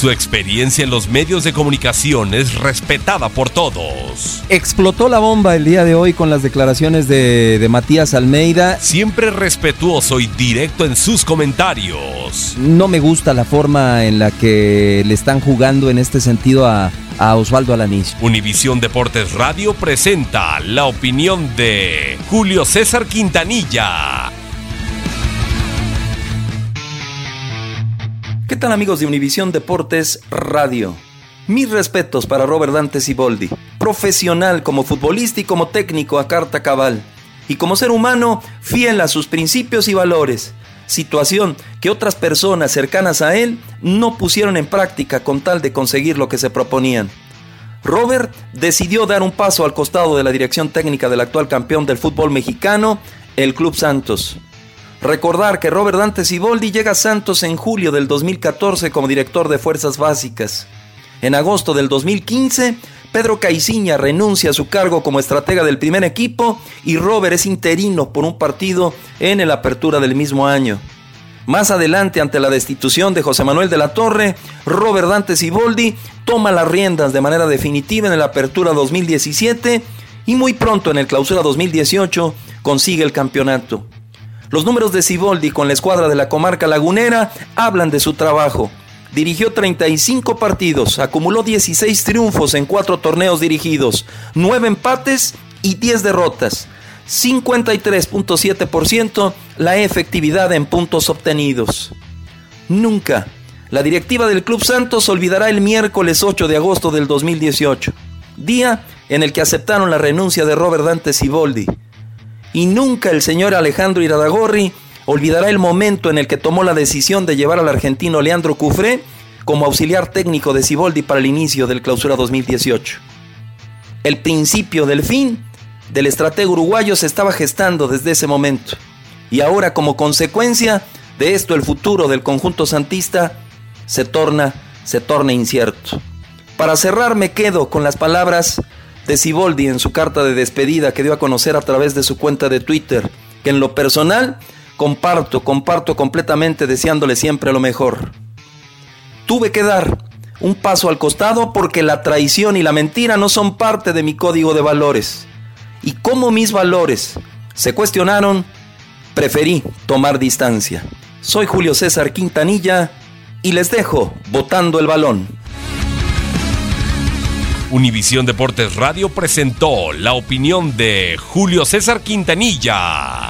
Su experiencia en los medios de comunicación es respetada por todos. Explotó la bomba el día de hoy con las declaraciones de, de Matías Almeida. Siempre respetuoso y directo en sus comentarios. No me gusta la forma en la que le están jugando en este sentido a, a Osvaldo Alanís. Univisión Deportes Radio presenta la opinión de Julio César Quintanilla. ¿Qué tal amigos de Univisión Deportes Radio? Mis respetos para Robert Dante Siboldi, profesional como futbolista y como técnico a carta cabal, y como ser humano fiel a sus principios y valores, situación que otras personas cercanas a él no pusieron en práctica con tal de conseguir lo que se proponían. Robert decidió dar un paso al costado de la dirección técnica del actual campeón del fútbol mexicano, el Club Santos. Recordar que Robert Dante Siboldi llega a Santos en julio del 2014 como director de Fuerzas Básicas. En agosto del 2015, Pedro Caiciña renuncia a su cargo como estratega del primer equipo y Robert es interino por un partido en el apertura del mismo año. Más adelante, ante la destitución de José Manuel de la Torre, Robert Dante Siboldi toma las riendas de manera definitiva en el apertura 2017 y muy pronto en el clausura 2018 consigue el campeonato. Los números de Siboldi con la escuadra de la comarca lagunera hablan de su trabajo. Dirigió 35 partidos, acumuló 16 triunfos en 4 torneos dirigidos, 9 empates y 10 derrotas. 53.7% la efectividad en puntos obtenidos. Nunca la directiva del Club Santos olvidará el miércoles 8 de agosto del 2018, día en el que aceptaron la renuncia de Robert Dante Siboldi y nunca el señor Alejandro Iradagorri olvidará el momento en el que tomó la decisión de llevar al argentino Leandro Cufré como auxiliar técnico de Ciboldi para el inicio del clausura 2018. El principio del fin del estratega uruguayo se estaba gestando desde ese momento y ahora como consecuencia de esto el futuro del conjunto santista se torna se torna incierto. Para cerrar me quedo con las palabras de Siboldi en su carta de despedida que dio a conocer a través de su cuenta de Twitter, que en lo personal comparto, comparto completamente deseándole siempre lo mejor. Tuve que dar un paso al costado porque la traición y la mentira no son parte de mi código de valores. Y como mis valores se cuestionaron, preferí tomar distancia. Soy Julio César Quintanilla y les dejo botando el balón. Univisión Deportes Radio presentó la opinión de Julio César Quintanilla.